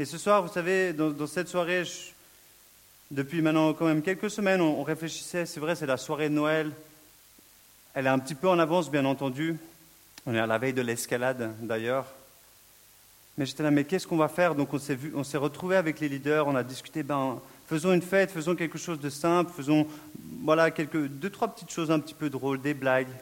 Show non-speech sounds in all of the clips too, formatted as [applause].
Et ce soir, vous savez, dans, cette soirée, depuis maintenant quand même quelques semaines, on, réfléchissait, c'est vrai, c'est la soirée de Noël. Elle est un petit peu en avance, bien entendu. On est à la veille de l'escalade, d'ailleurs. Mais j'étais là, mais qu'est-ce qu'on va faire? Donc on s'est, vu, on s'est retrouvé avec les leaders, on a discuté, ben, faisons une fête, faisons quelque chose de simple, faisons voilà, quelques, deux, trois petites choses un petit peu drôles, des blagues.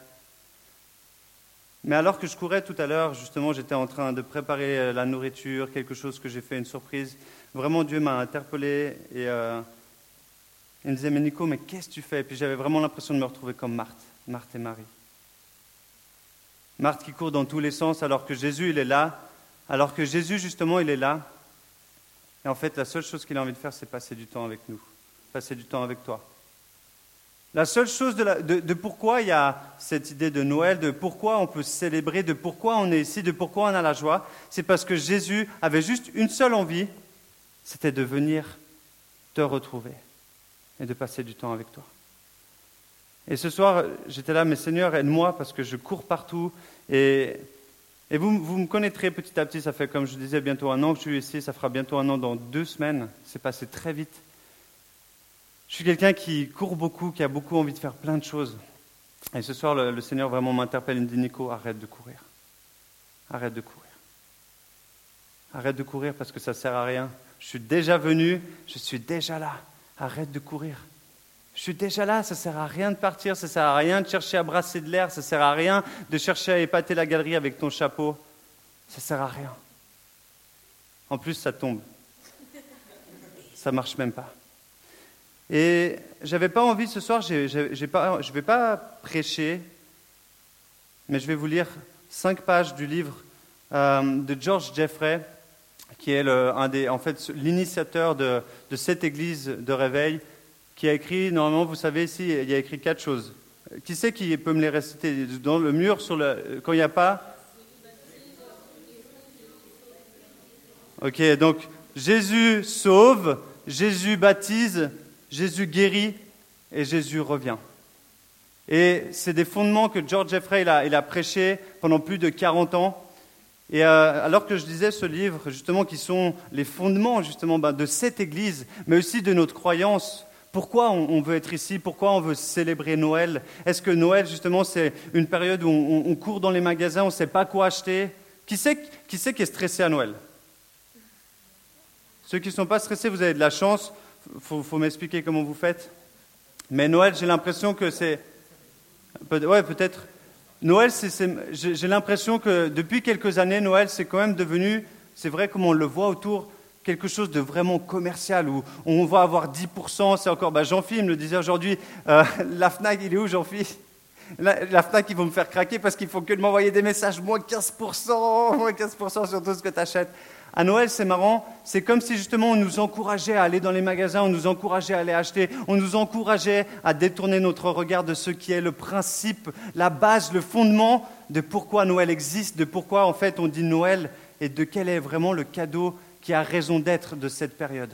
Mais alors que je courais tout à l'heure, justement, j'étais en train de préparer euh, la nourriture, quelque chose que j'ai fait, une surprise. Vraiment, Dieu m'a interpellé et euh, il me disait, mais Nico, mais qu'est-ce que tu fais? Et puis j'avais vraiment l'impression de me retrouver comme Marthe, Marthe et Marie. Marthe qui court dans tous les sens alors que Jésus, il est là, alors que Jésus, justement, il est là. Et en fait, la seule chose qu'il a envie de faire, c'est passer du temps avec nous, passer du temps avec toi. La seule chose de, pourquoi il y a cette idée de Noël, de pourquoi on peut célébrer, de pourquoi on est ici, de pourquoi on a la joie, c'est parce que Jésus avait juste une seule envie, c'était de venir te retrouver et de passer du temps avec toi. Et ce soir, j'étais là, mais Seigneur, aide-moi parce que je cours partout. Et, et vous, vous, me connaîtrez petit à petit, ça fait, comme je disais, bientôt un an que je suis ici, ça fera bientôt un an dans deux semaines. C'est passé très vite. Je suis quelqu'un qui court beaucoup, qui a beaucoup envie de faire plein de choses. Et ce soir, le, Seigneur vraiment m'interpelle. Il me dit Nico, arrête de courir. Arrête de courir. Arrête de courir parce que ça ne sert à rien. Je suis déjà venu, je suis déjà là. Arrête de courir. Je suis déjà là, ça ne sert à rien de partir, ça ne sert à rien de chercher à brasser de l'air, ça ne sert à rien de chercher à épater la galerie avec ton chapeau. Ça ne sert à rien. En plus, ça tombe. Ça marche même pas. Et j'avais pas envie ce soir, je ne vais pas prêcher, mais je vais vous lire cinq pages du livre euh, de George Jeffrey, qui est en fait, l'initiateur de, de, cette église de réveil, qui a écrit, normalement, vous savez, ici, il y a écrit quatre choses. Qui sait qui peut me les réciter? Dans le mur, sur le, quand il n'y a pas? Ok, donc Jésus sauve, Jésus baptise, Jésus guérit et Jésus revient. Et c'est des fondements que George Jeffrey a, il prêché pendant plus de 40 ans. Et euh, alors que je disais ce livre, justement, qui sont les fondements justement ben, de cette Église, mais aussi de notre croyance, pourquoi on, veut être ici? Pourquoi on veut célébrer Noël? Est-ce que Noël, justement, c'est une période où on, court dans les magasins, on ne sait pas quoi acheter? Qui sait qui, sait qui est stressé à Noël? Ceux qui ne sont pas stressés, vous avez de la chance faut, faut m'expliquer comment vous faites. Mais Noël, j'ai l'impression que c'est. Ouais, peut-être. Noël, j'ai l'impression que depuis quelques années, Noël, c'est quand même devenu, c'est vrai comme on le voit autour, quelque chose de vraiment commercial, où on va avoir 10%, c'est encore, bah, Jean-Philippe me le disait aujourd'hui, euh, [laughs] la FNAC, il est où Jean-Philippe? La, la, FNAC, ils vont me faire craquer parce qu'il faut que de m'envoyer des messages, moins 15%, [laughs] moins 15% sur tout ce que tu achètes. À Noël, c'est marrant, c'est comme si justement on nous encourageait à aller dans les magasins, on nous encourageait à aller acheter, on nous encourageait à détourner notre regard de ce qui est le principe, la base, le fondement de pourquoi Noël existe, de pourquoi en fait on dit Noël et de quel est vraiment le cadeau qui a raison d'être de cette période.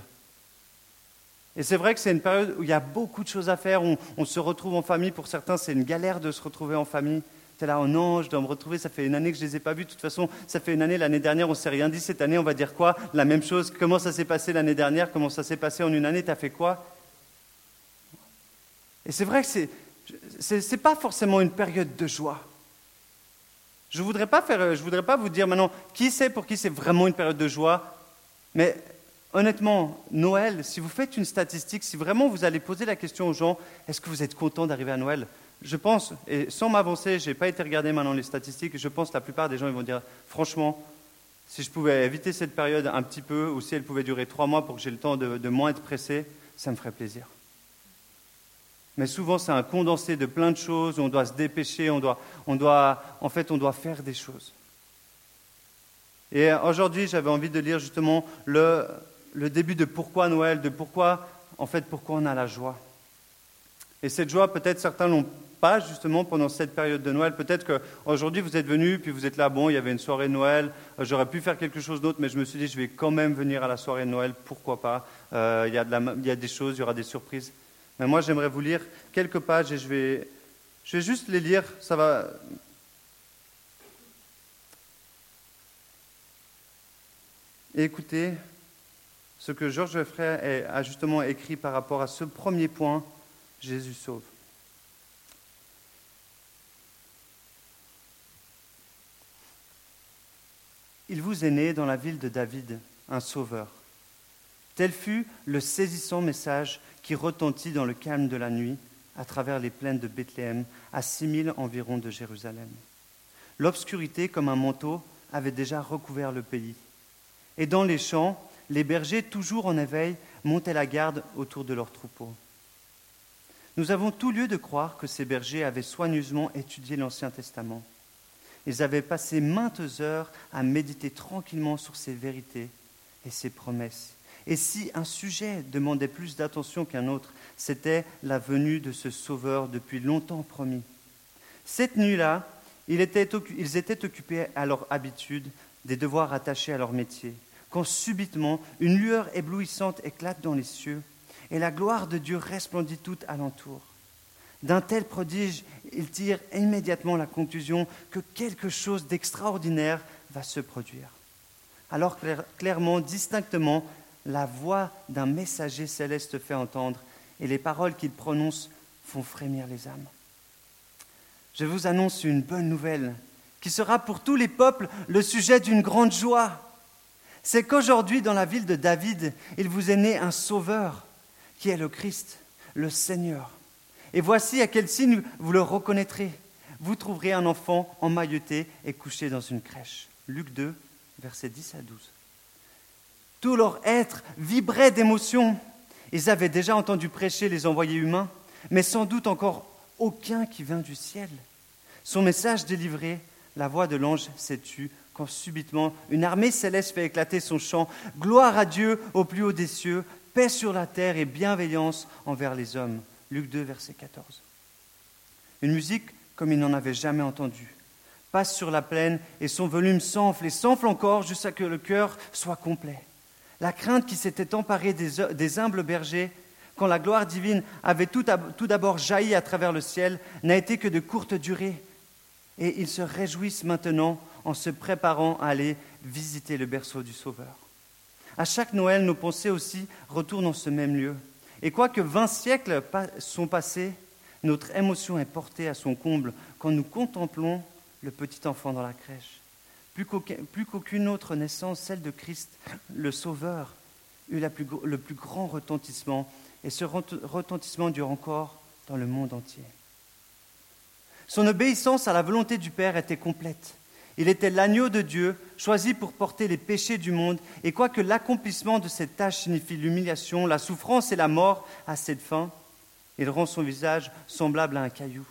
Et c'est vrai que c'est une période où il y a beaucoup de choses à faire, on, on se retrouve en famille, pour certains c'est une galère de se retrouver en famille. C'est là, oh non, je dois me retrouver, ça fait une année que je ne les ai pas vus. De toute façon, ça fait une année, l'année dernière, on ne s'est rien dit. Cette année, on va dire quoi? La même chose. Comment ça s'est passé l'année dernière? Comment ça s'est passé en une année? Tu as fait quoi? Et c'est vrai que ce n'est pas forcément une période de joie. Je ne voudrais, pas voudrais pas vous dire maintenant qui c'est pour qui c'est vraiment une période de joie. Mais honnêtement, Noël, si vous faites une statistique, si vraiment vous allez poser la question aux gens, est-ce que vous êtes content d'arriver à Noël? Je pense, et sans m'avancer, je n'ai pas été regarder maintenant les statistiques, je pense que la plupart des gens vont dire, franchement, si je pouvais éviter cette période un petit peu, ou si elle pouvait durer trois mois pour que j'ai le temps de, moins être pressé, ça me ferait plaisir. Mais souvent, c'est un condensé de plein de choses, on doit se dépêcher, on doit, on doit, en fait, on doit faire des choses. Et aujourd'hui, j'avais envie de lire justement le, le début de pourquoi Noël, de pourquoi, en fait, pourquoi on a la joie. Et cette joie, peut-être certains l'ont pas justement pendant cette période de Noël. Peut-être qu'aujourd'hui vous êtes venu, puis vous êtes là, bon, il y avait une soirée de Noël, euh, j'aurais pu faire quelque chose d'autre, mais je me suis dit, je vais quand même venir à la soirée de Noël, pourquoi pas euh, il, y a il y a des choses, il y aura des surprises. Mais moi, j'aimerais vous lire quelques pages et je vais, je vais juste les lire, ça va. Écoutez, ce que Georges Lefray a justement écrit par rapport à ce premier point, Jésus sauve. Il vous est né dans la ville de David un sauveur. Tel fut le saisissant message qui retentit dans le calme de la nuit à travers les plaines de Bethléem, à six milles environ de Jérusalem. L'obscurité, comme un manteau, avait déjà recouvert le pays. Et dans les champs, les bergers, toujours en éveil, montaient la garde autour de leurs troupeaux. Nous avons tout lieu de croire que ces bergers avaient soigneusement étudié l'Ancien Testament ils avaient passé maintes heures à méditer tranquillement sur ces vérités et ces promesses. Et si un sujet demandait plus d'attention qu'un autre, c'était la venue de ce Sauveur depuis longtemps promis. Cette nuit-là, ils étaient, occupés à leur habitude, des devoirs attachés à leur métier, quand subitement une lueur éblouissante éclate dans les cieux, et la gloire de Dieu resplendit toute alentour. D'un tel prodige, il tire immédiatement la conclusion que quelque chose d'extraordinaire va se produire. Alors clairement, distinctement, la voix d'un messager céleste fait entendre et les paroles qu'il prononce font frémir les âmes. Je vous annonce une bonne nouvelle qui sera pour tous les peuples le sujet d'une grande joie. C'est qu'aujourd'hui, dans la ville de David, il vous est né un sauveur qui est le Christ, le Seigneur. Et voici à quel signe vous le reconnaîtrez. Vous trouverez un enfant emmailloté et couché dans une crèche. Luc 2, versets 10 à 12. Tout leur être vibrait d'émotion. Ils avaient déjà entendu prêcher les envoyés humains, mais sans doute encore aucun qui vint du ciel. Son message délivré, la voix de l'ange s'est tue quand subitement une armée céleste fait éclater son chant. Gloire à Dieu au plus haut des cieux, paix sur la terre et bienveillance envers les hommes. Luc 2, verset 14. Une musique comme il n'en avait jamais entendu passe sur la plaine et son volume s'enfle et s'enfle encore jusqu'à ce que le cœur soit complet. La crainte qui s'était emparée des, humbles bergers quand la gloire divine avait tout d'abord jailli à travers le ciel n'a été que de courte durée. Et ils se réjouissent maintenant en se préparant à aller visiter le berceau du Sauveur. À chaque Noël, nos pensées aussi retournent en ce même lieu. Et quoique vingt siècles sont passés, notre émotion est portée à son comble quand nous contemplons le petit enfant dans la crèche. Plus qu'aucune autre naissance, celle de Christ, le Sauveur, eut le plus grand retentissement, et ce retentissement dure encore dans le monde entier. Son obéissance à la volonté du Père était complète. Il était l'agneau de Dieu, choisi pour porter les péchés du monde, et quoique l'accomplissement de cette tâche signifie l'humiliation, la souffrance et la mort à cette fin, il rend son visage semblable à un caillou.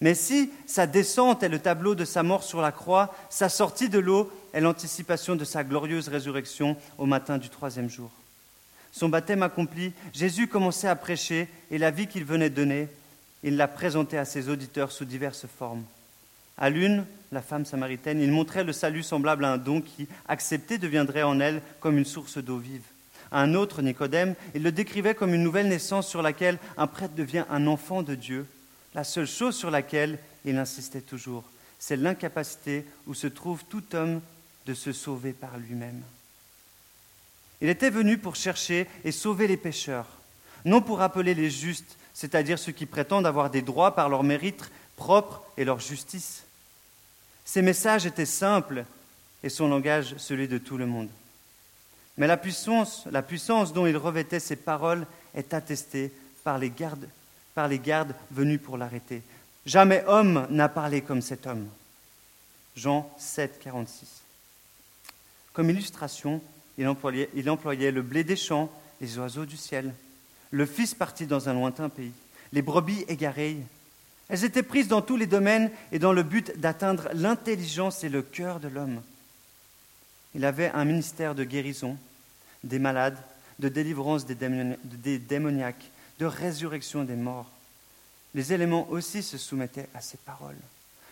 Mais si sa descente est le tableau de sa mort sur la croix, sa sortie de l'eau est l'anticipation de sa glorieuse résurrection au matin du troisième jour. Son baptême accompli, Jésus commençait à prêcher et la vie qu'il venait donner, il la présentait à ses auditeurs sous diverses formes. À l'une, la femme samaritaine, il montrait le salut semblable à un don qui, accepté, deviendrait en elle comme une source d'eau vive. À un autre, Nicodème, il le décrivait comme une nouvelle naissance sur laquelle un prêtre devient un enfant de Dieu. La seule chose sur laquelle il insistait toujours, c'est l'incapacité où se trouve tout homme de se sauver par lui-même. Il était venu pour chercher et sauver les pécheurs, non pour appeler les justes, c'est-à-dire ceux qui prétendent avoir des droits par leur mérite propre et leur justice. Ses messages étaient simples et son langage celui de tout le monde. Mais la puissance, la puissance dont il revêtait ses paroles est attestée par les gardes, par les gardes venus pour l'arrêter. Jamais homme n'a parlé comme cet homme. Jean 7, 46. Comme illustration, il employait, il employait le blé des champs, les oiseaux du ciel, le fils parti dans un lointain pays, les brebis égarées, elles étaient prises dans tous les domaines et dans le but d'atteindre l'intelligence et le cœur de l'homme. Il avait un ministère de guérison des malades, de délivrance des démoniaques, de résurrection des morts. Les éléments aussi se soumettaient à ses paroles.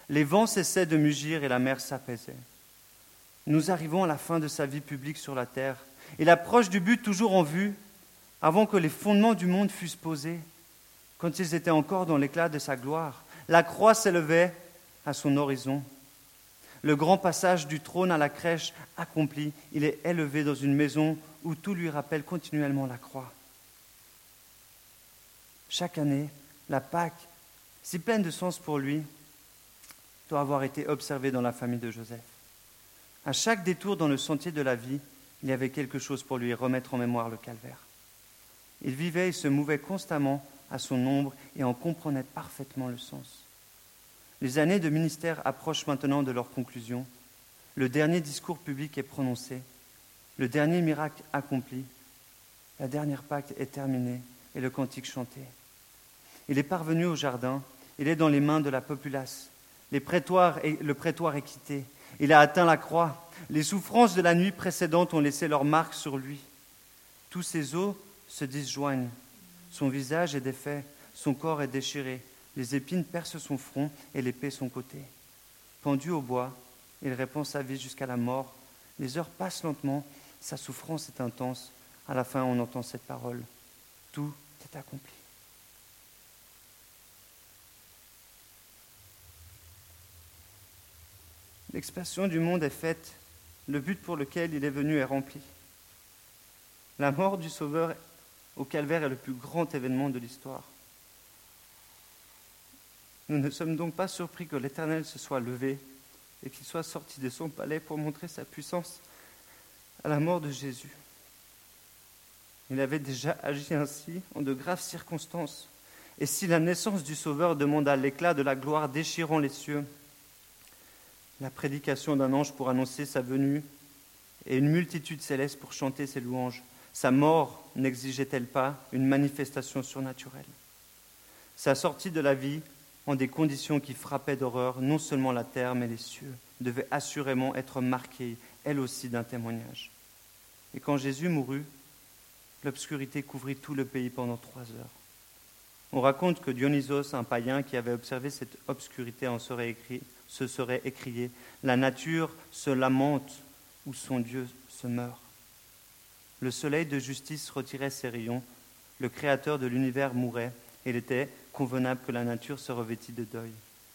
Les vents cessaient de mugir et la mer s'apaisait. Nous arrivons à la fin de sa vie publique sur la terre. Il approche du but toujours en vue, avant que les fondements du monde fussent posés quand ils étaient encore dans l'éclat de sa gloire. La croix s'élevait à son horizon. Le grand passage du trône à la crèche accompli, il est élevé dans une maison où tout lui rappelle continuellement la croix. Chaque année, la Pâque, si pleine de sens pour lui, doit avoir été observée dans la famille de Joseph. À chaque détour dans le sentier de la vie, il y avait quelque chose pour lui remettre en mémoire le calvaire. Il vivait et se mouvait constamment à son ombre et en comprenait parfaitement le sens. Les années de ministère approchent maintenant de leur conclusion. Le dernier discours public est prononcé, le dernier miracle accompli, la dernière Pâque est terminée et le cantique chanté. Il est parvenu au jardin, il est dans les mains de la populace. Et, le prétoire est quitté. Il a atteint la croix. Les souffrances de la nuit précédente ont laissé leur marque sur lui. Tous ses os se disjoignent. Son visage est défait, son corps est déchiré. Les épines percent son front et l'épée son côté. Pendu au bois, il répand sa vie jusqu'à la mort. Les heures passent lentement, sa souffrance est intense. À la fin, on entend cette parole. Tout est accompli. L'expression du monde est faite, le but pour lequel il est venu est rempli. La mort du Sauveur au calvaire est le plus grand événement de l'histoire. Nous ne sommes donc pas surpris que l'Éternel se soit levé et qu'il soit sorti de son palais pour montrer sa puissance à la mort de Jésus. Il avait déjà agi ainsi en de graves circonstances. Et si la naissance du Sauveur demanda l'éclat de la gloire déchirant les cieux, la prédication d'un ange pour annoncer sa venue et une multitude céleste pour chanter ses louanges, sa mort n'exigeait-elle pas une manifestation surnaturelle? Sa sortie de la vie en des conditions qui frappaient d'horreur non seulement la terre, mais les cieux, devait assurément être marquée, elle aussi, d'un témoignage. Et quand Jésus mourut, l'obscurité couvrit tout le pays pendant trois heures. On raconte que Dionysos, un païen qui avait observé cette obscurité, en se serait écrié La nature se lamente où son Dieu se meurt. Le soleil de justice retirait ses rayons, le Créateur de l'univers mourait, et il était convenable que la nature se revêtît de deuil.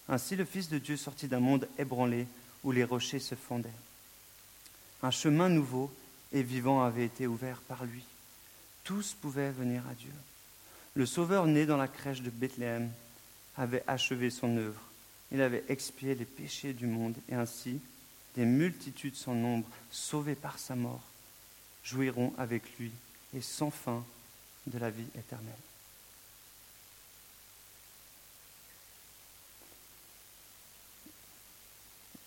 Ainsi le Fils de Dieu sortit d'un monde ébranlé où les rochers se fondaient. Un chemin nouveau et vivant avait été ouvert par lui. Tous pouvaient venir à Dieu. Le Sauveur né dans la crèche de Bethléem avait achevé son œuvre. Il avait expié les péchés du monde et ainsi des multitudes sans nombre, sauvées par sa mort, jouiront avec lui et sans fin de la vie éternelle.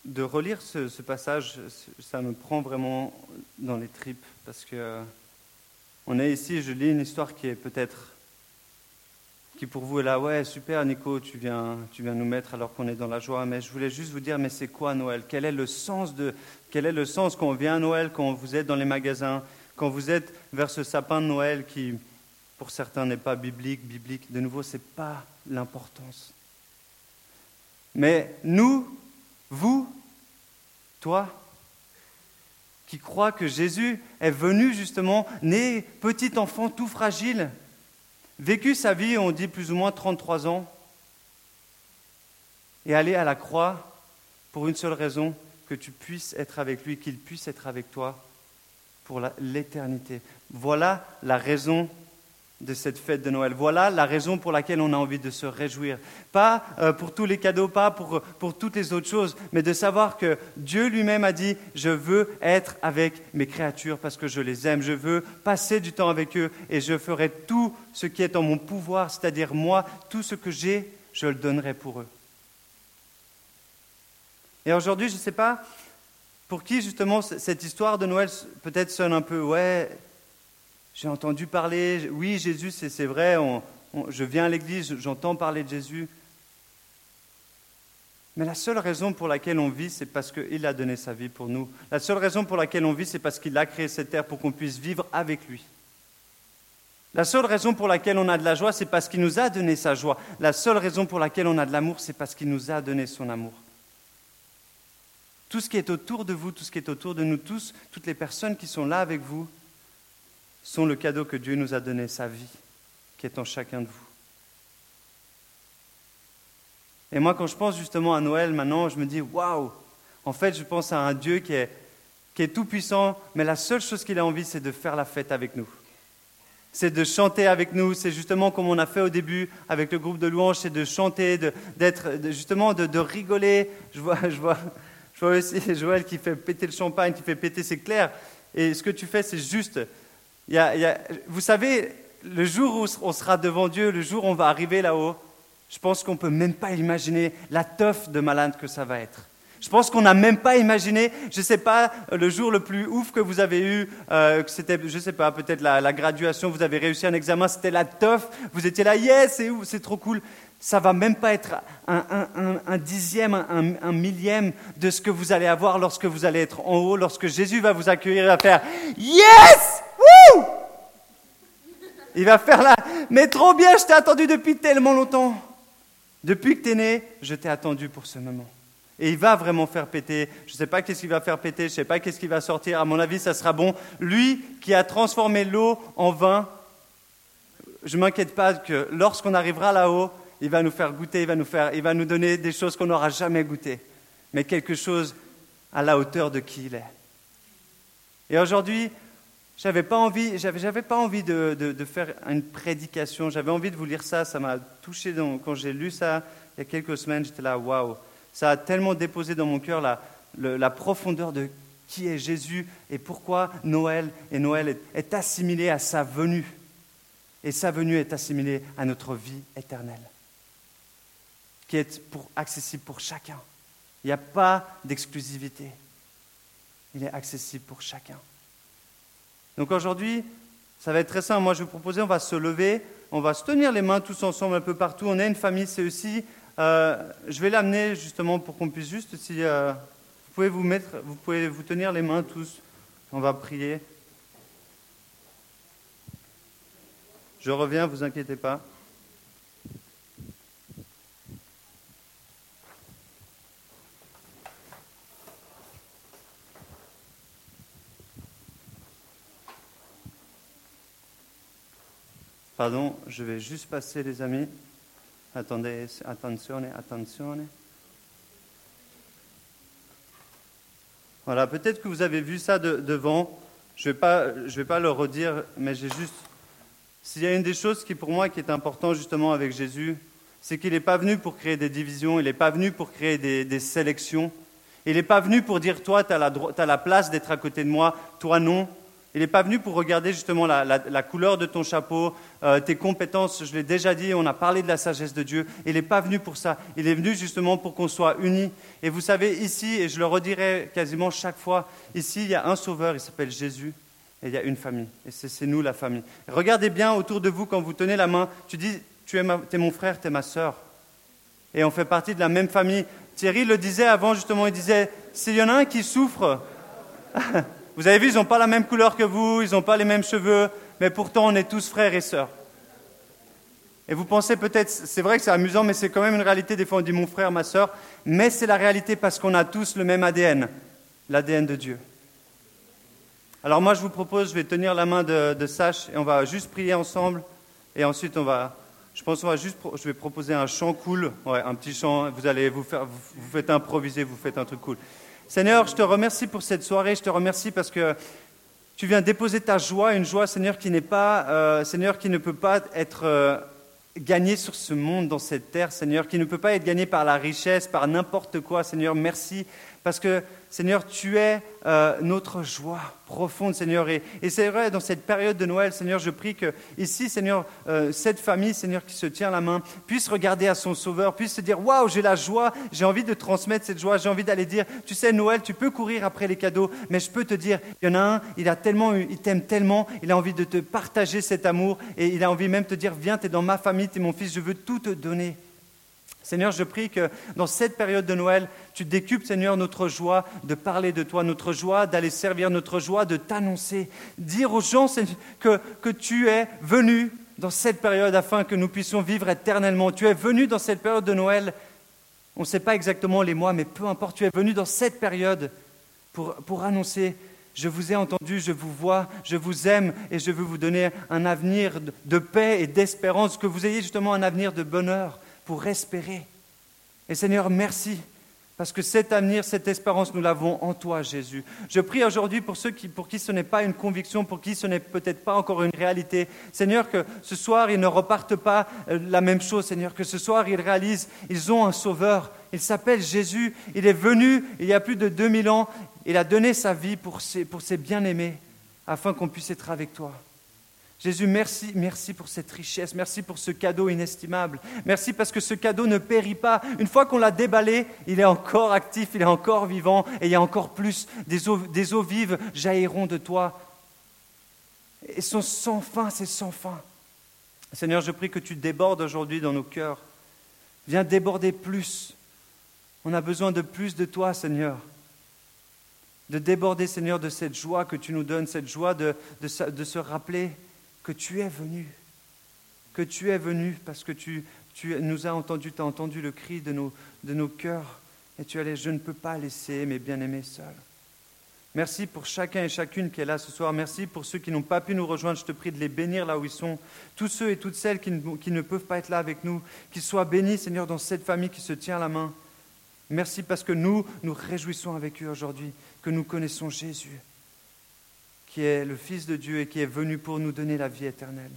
de relire ce, passage, ça me prend vraiment dans les tripes parce que on est ici, je lis une histoire qui est peut-être qui pour vous est là, ouais, super Nico, tu viens, tu viens nous mettre alors qu'on est dans la joie, mais je voulais juste vous dire, mais c'est quoi Noël? Quel est le sens de, quel est le sens quand vient à Noël, quand vous êtes dans les magasins, quand vous êtes vers ce sapin de Noël qui, pour certains, n'est pas biblique, biblique? De nouveau, c'est pas l'importance. Mais nous, vous, toi, qui crois que Jésus est venu justement, né petit enfant tout fragile, vécu sa vie, on dit plus ou moins 33 ans, et aller à la croix pour une seule raison, que tu puisses être avec lui, qu'il puisse être avec toi pour l'éternité. Voilà la raison de cette fête de Noël. Voilà la raison pour laquelle on a envie de se réjouir. Pas euh, pour tous les cadeaux, pas pour, pour toutes les autres choses, mais de savoir que Dieu lui-même a dit, je veux être avec mes créatures parce que je les aime, je veux passer du temps avec eux et je ferai tout ce qui est en mon pouvoir, c'est-à-dire moi, tout ce que j'ai, je le donnerai pour eux. Et aujourd'hui, je ne sais pas pour qui justement cette histoire de Noël peut-être sonne un peu, ouais, j'ai entendu parler, oui, Jésus, c'est vrai, je viens à l'église, j'entends parler de Jésus. Mais la seule raison pour laquelle on vit, c'est parce qu'il a donné sa vie pour nous. La seule raison pour laquelle on vit, c'est parce qu'il a créé cette terre pour qu'on puisse vivre avec lui. La seule raison pour laquelle on a de la joie, c'est parce qu'il nous a donné sa joie. La seule raison pour laquelle on a de l'amour, c'est parce qu'il nous a donné son amour. Tout ce qui est autour de vous, tout ce qui est autour de nous tous, toutes les personnes qui sont là avec vous, sont le cadeau que Dieu nous a donné, sa vie, qui est en chacun de vous. Et moi, quand je pense justement à Noël maintenant, je me dis waouh, En fait, je pense à un Dieu qui est, qui est tout puissant, mais la seule chose qu'il a envie, c'est de faire la fête avec nous. C'est de chanter avec nous, c'est justement comme on a fait au début avec le groupe de louanges, c'est de chanter, d'être justement de, rigoler. Je vois, je, vois, je vois aussi [laughs] Joël qui fait péter le champagne, qui fait péter ses clairs. Et ce que tu fais, c'est juste. Il y a, vous savez, le jour où on sera devant Dieu, le jour où on va arriver là-haut, je pense qu'on ne peut même pas imaginer la teuf de malade que ça va être. Je pense qu'on n'a même pas imaginé, je ne sais pas, le jour le plus ouf que vous avez eu, euh, c'était, je ne sais pas, peut-être la, graduation, vous avez réussi un examen, c'était la teuf, vous étiez là, yes, c'est, c'est trop cool. Ça va même pas être un, dixième, un, millième de ce que vous allez avoir lorsque vous allez être en haut, lorsque Jésus va vous accueillir et va faire Yes! Il va faire là, mais trop bien, je t'ai attendu depuis tellement longtemps. Depuis que tu es né, je t'ai attendu pour ce moment. Et il va vraiment faire péter. Je ne sais pas qu'est-ce qu'il va faire péter, je ne sais pas qu'est-ce qu'il va sortir. À mon avis, ça sera bon. Lui qui a transformé l'eau en vin, je m'inquiète pas que lorsqu'on arrivera là-haut, il va nous faire goûter, il va nous, faire, il va nous donner des choses qu'on n'aura jamais goûtées, mais quelque chose à la hauteur de qui il est. Et aujourd'hui, j'avais pas envie, j'avais, pas envie de, de, faire une prédication. J'avais envie de vous lire ça. Ça m'a touché quand j'ai lu ça il y a quelques semaines. J'étais là, waouh. Ça a tellement déposé dans mon cœur la, la, profondeur de qui est Jésus et pourquoi Noël et Noël est, assimilé à sa venue. Et sa venue est assimilée à notre vie éternelle, qui est pour, accessible pour chacun. Il n'y a pas d'exclusivité. Il est accessible pour chacun. Donc aujourd'hui, ça va être très simple. Moi, je vais vous proposer, on va se lever, on va se tenir les mains tous ensemble un peu partout. On est une famille, c'est aussi. Euh, je vais l'amener justement pour qu'on puisse juste, si euh, vous pouvez vous mettre, vous pouvez vous tenir les mains tous. On va prier. Je reviens, vous inquiétez pas. Pardon, je vais juste passer, les amis. Attendez, attention, attention. Voilà, peut-être que vous avez vu ça devant. Je ne vais, pas, vais pas le redire, mais j'ai juste. S'il y a une des choses qui, pour moi, qui est important justement avec Jésus, c'est qu'il n'est pas venu pour créer des divisions, il n'est pas venu pour créer des, sélections. Il n'est pas venu pour dire toi, tu as, as, la place d'être à côté de moi, toi non. Il n'est pas venu pour regarder justement la, couleur de ton chapeau, euh, tes compétences, je l'ai déjà dit, on a parlé de la sagesse de Dieu. Il n'est pas venu pour ça. Il est venu justement pour qu'on soit unis. Et vous savez, ici, et je le redirai quasiment chaque fois, ici, il y a un sauveur, il s'appelle Jésus, et il y a une famille. Et c'est nous la famille. Regardez bien autour de vous quand vous tenez la main, tu dis, tu es, mon frère, tu es ma sœur. Et on fait partie de la même famille. Thierry le disait avant, justement, il disait, s'il y en a un qui souffre, [laughs] Vous avez vu, ils n'ont pas la même couleur que vous, ils n'ont pas les mêmes cheveux, mais pourtant on est tous frères et sœurs. Et vous pensez peut-être, c'est vrai que c'est amusant, mais c'est quand même une réalité. Des fois on dit mon frère, ma sœur, mais c'est la réalité parce qu'on a tous le même ADN, l'ADN de Dieu. Alors moi je vous propose, je vais tenir la main de, Sache et on va juste prier ensemble. Et ensuite on va, je pense qu'on va juste, je vais proposer un chant cool, un petit chant. Vous allez vous faire, vous faites improviser, vous faites un truc cool. Seigneur, je te remercie pour cette soirée, je te remercie parce que tu viens déposer ta joie, une joie, Seigneur, qui n'est pas, euh, Seigneur, qui ne peut pas être euh, gagnée sur ce monde, dans cette terre, Seigneur, qui ne peut pas être gagnée par la richesse, par n'importe quoi, Seigneur. Merci parce que Seigneur, tu es euh, notre joie profonde, Seigneur. Et, c'est vrai, dans cette période de Noël, Seigneur, je prie que ici, Seigneur, euh, cette famille, Seigneur, qui se tient la main, puisse regarder à son Sauveur, puisse se dire, waouh, j'ai la joie, j'ai envie de transmettre cette joie, j'ai envie d'aller dire, tu sais, Noël, tu peux courir après les cadeaux, mais je peux te dire, il y en a un, il a tellement, il t'aime tellement, il a envie de te partager cet amour, et il a envie même de te dire, viens, tu es dans ma famille, tu es mon fils, je veux tout te donner. Seigneur, je prie que dans cette période de Noël, tu décupes, Seigneur, notre joie de parler de toi, notre joie d'aller servir, notre joie de t'annoncer. Dire aux gens que, que tu es venu dans cette période afin que nous puissions vivre éternellement. Tu es venu dans cette période de Noël. On ne sait pas exactement les mois, mais peu importe, tu es venu dans cette période pour, pour annoncer je vous ai entendu, je vous vois, je vous aime et je veux vous donner un avenir de paix et d'espérance, que vous ayez justement un avenir de bonheur pour espérer. Et Seigneur, merci, Parce que cet avenir, cette espérance, nous l'avons en toi, Jésus. Je prie aujourd'hui pour ceux qui, pour qui ce n'est pas une conviction, pour qui ce n'est peut-être pas encore une réalité. Seigneur, que ce soir, ils ne repartent pas euh, la même chose, Seigneur. Que ce soir, ils réalisent, ils ont un sauveur. Il s'appelle Jésus. Il est venu il y a plus de 2000 ans. Il a donné sa vie pour ses, pour ses bien-aimés, afin qu'on puisse être avec toi. Jésus, merci, merci pour cette richesse, merci pour ce cadeau inestimable. Merci parce que ce cadeau ne périt pas. Une fois qu'on l'a déballé, il est encore actif, il est encore vivant, et il y a encore plus. Des eaux, vives jailliront de toi. Et sont sans fin, c'est sans fin. Seigneur, je prie que tu débordes aujourd'hui dans nos cœurs. Viens déborder plus. On a besoin de plus de toi, Seigneur. De déborder, Seigneur, de cette joie que tu nous donnes, cette joie de se rappeler que tu es venu, que tu es venu parce que tu, nous as entendu, tu as entendu le cri de nos, de nos cœurs et tu allais, je ne peux pas laisser mes bien-aimés seuls. Merci pour chacun et chacune qui est là ce soir. Merci pour ceux qui n'ont pas pu nous rejoindre. Je te prie de les bénir là où ils sont. Tous ceux et toutes celles qui ne, qui ne peuvent pas être là avec nous, qu'ils soient bénis, Seigneur, dans cette famille qui se tient la main. Merci parce que nous, nous réjouissons avec eux aujourd'hui, que nous connaissons Jésus qui est le Fils de Dieu et qui est venu pour nous donner la vie éternelle.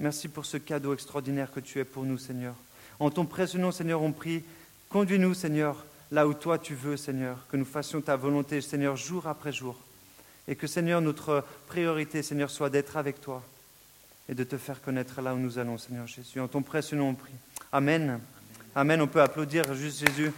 Merci pour ce cadeau extraordinaire que tu es pour nous, Seigneur. En ton précieux nom, Seigneur, on prie, conduis-nous, Seigneur, là où toi tu veux, Seigneur, que nous fassions ta volonté, Seigneur, jour après jour. Et que, Seigneur, notre priorité, Seigneur, soit d'être avec toi et de te faire connaître là où nous allons, Seigneur Jésus. En ton précieux nom, on prie. Amen. Amen. On peut applaudir juste Jésus.